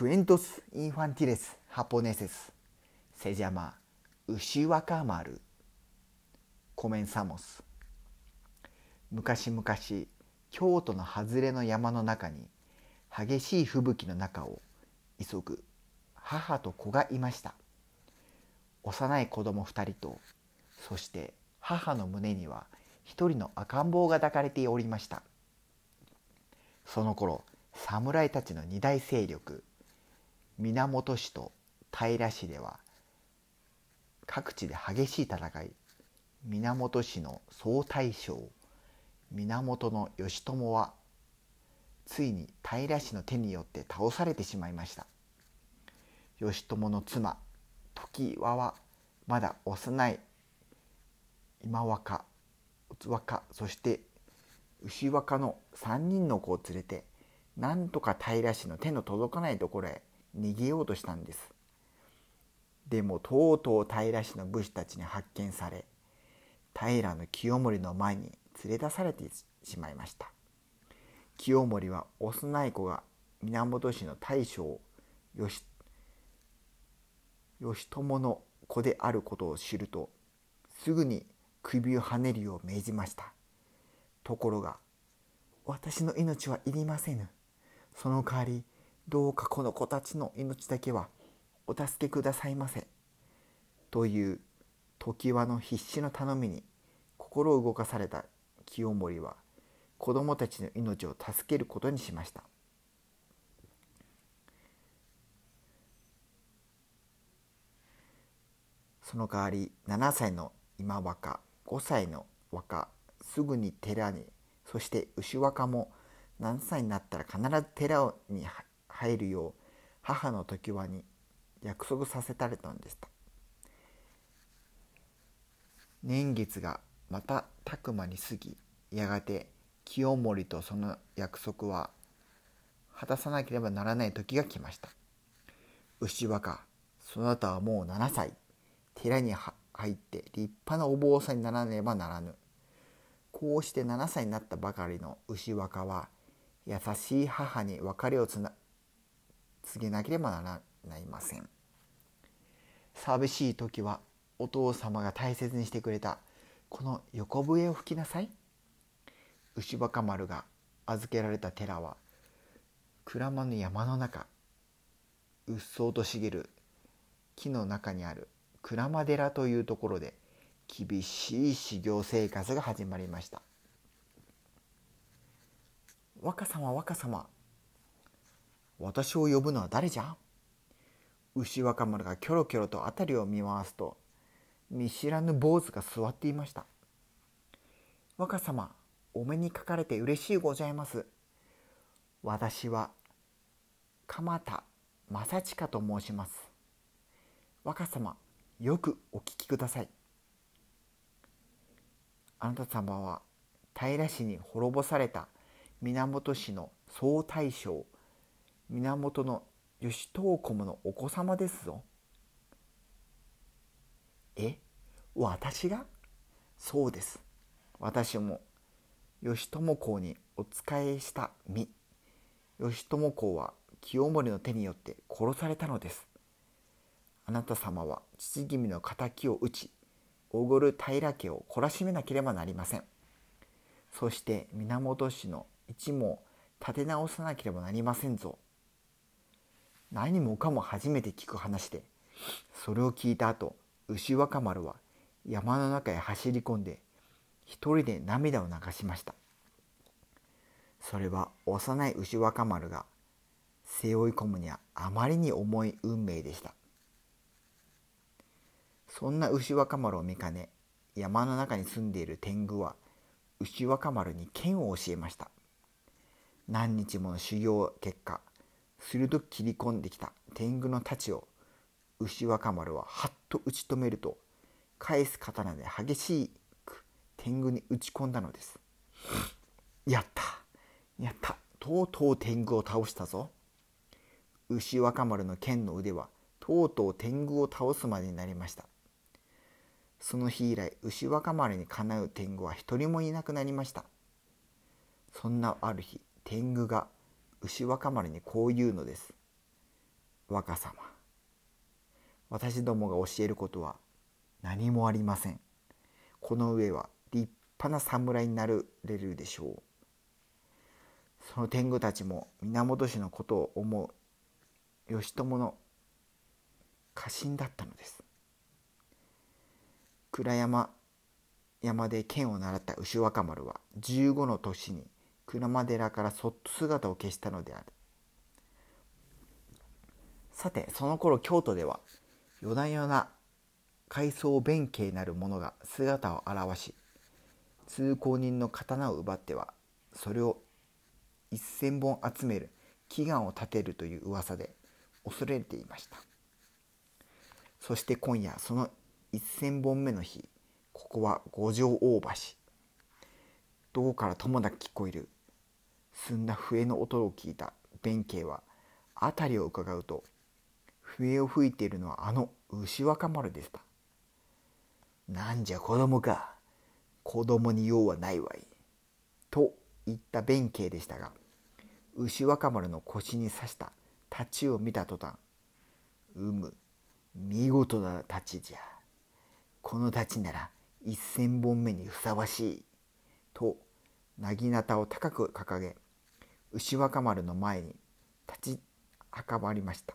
クエントス・インファンティレス・ハポネセスセジャマ・ウシワカマルコメンサモス昔々京都の外れの山の中に激しい吹雪の中を急ぐ母と子がいました幼い子供二人とそして母の胸には一人の赤ん坊が抱かれておりましたその頃侍たちの二大勢力源氏と平氏では各地で激しい戦い源氏の総大将源義朝はついに平氏の手によって倒されてしまいました。義朝の妻時和はまだ幼い今若若そして牛若の3人の子を連れてなんとか平氏の手の届かないところへ逃げようとしたんです。でもとうとう平氏の武士たちに発見され平清盛の前に連れ出されてしまいました。清盛は幼い子が源氏の大将義義朝の子であることを知るとすぐに首をはねるよう命じました。ところが私の命はいりませぬ。その代わりどうかこの子たちの命だけはお助けくださいませ。という常盤の必死の頼みに心を動かされた清盛は子供たちの命を助けることにしました。その代わり7歳の今若5歳の若すぐに寺にそして牛若も何歳になったら必ず寺に入るよう母の常盤に約束させたれたんでした年月がまたたく間に過ぎやがて清盛とその約束は果たさなければならない時が来ました。牛若そなたはもう7歳。寺に入って立派なお坊さんにならねばならぬ。こうして7歳になったばかりの牛若は優しい母に別れをつな告げなければなりません。寂しい時はお父様が大切にしてくれたこの横笛を吹きなさい。牛若丸が預けられた寺は鞍馬の山の中うっそうと茂る木の中にある鞍馬寺というところで厳しい修行生活が始まりました。若様若様私を呼ぶのは誰じゃ？牛若丸がキョロキョロと辺りを見回すと見知らぬ坊主が座っていました。若様お目にかかれて嬉しいございます。私は鎌田正親と申します。若様よくお聞きください。あなた様は平氏に滅ぼされた源氏の総大将源の義東公のお子様ですぞ。え私が？そうです。私も義朝公にお仕えした身。義朝公は清盛の手によって殺されたのです。あなた様は父君の敵を討ち、おごる平家を懲らしめなければなりません。そして源氏の一も立て直さなければなりませんぞ。何もかも初めて聞く話でそれを聞いた後牛若丸は山の中へ走り込んで一人で涙を流しました。それは幼い牛若丸が背負い込むにはあまりに重い運命でした。そんな牛若丸を見かね山の中に住んでいる天狗は牛若丸に剣を教えました。何日もの修行結果鋭く切り込んできた天狗の太刀を牛若丸ははっと打ち止めると返す刀で激しく天狗に打ち込んだのです。やったやったとうとう天狗を倒したぞ。牛若丸の剣の腕はとうとう天狗を倒すまでになりました。その日以来牛若丸にかなう天狗は一人もいなくなりました。そんなある日天狗が牛若丸にこう言うのです。若様。私どもが教えることは何もありません。この上は立派な侍になれるでしょう。その天狗たちも源氏のことを思う義朝の家臣だったのです。倉山山で剣を習った牛若丸は15の年に鞍馬寺からそっと姿を消したのである。さてその頃京都では夜な夜な海藻弁慶なる者が姿を現し通行人の刀を奪ってはそれを一千本集める祈願を立てるという噂で恐れていました。そして今夜その一千本目の日ここは五条大橋。どこからともなく聞こえる澄んだ笛の音を聞いた弁慶は辺りを伺うと笛を吹いているのはあの牛若丸でした。なんじゃ子供か。子供に用はないわい。と言った弁慶でしたが、牛若丸の腰に刺した太刀を見た途端、うむ、見事な太刀じゃ。この太刀なら一千本目にふさわしい。と、なぎなたを高く掲げ、牛若丸の前に立ちはかまりました。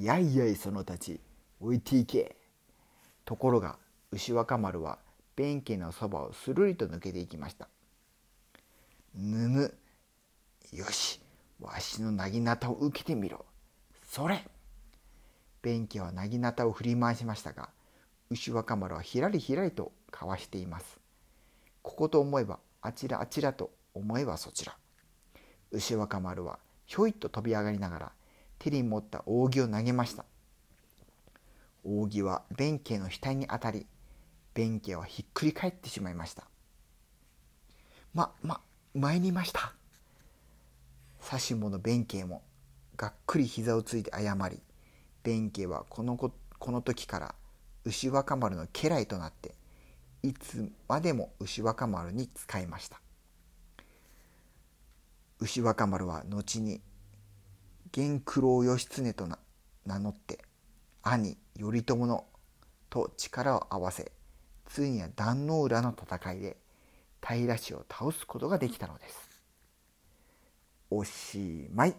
やいやいそのたち置いていけところが牛若丸は弁慶のそばをするりと抜けていきました。ぬぬよしわしのなぎなたを受けてみろ。それ。弁慶はなぎなたを振り回しましたが牛若丸はひらりひらりとかわしています。ここと思えばあちらあちらと思えばそちら。牛若丸はひょいっと飛び上がりながら手に持った扇を投げました。扇は弁慶の額に当たり弁慶はひっくり返ってしまいました。まま参りました。指し物弁慶もがっくり膝をついて謝り弁慶はこのここの時から牛若丸の家来となっていつまでも牛若丸に仕えました。牛若丸は後に源九郎義経と名乗って兄頼朝のと力を合わせついには壇ノ浦の戦いで平氏を倒すことができたのです。おしまい。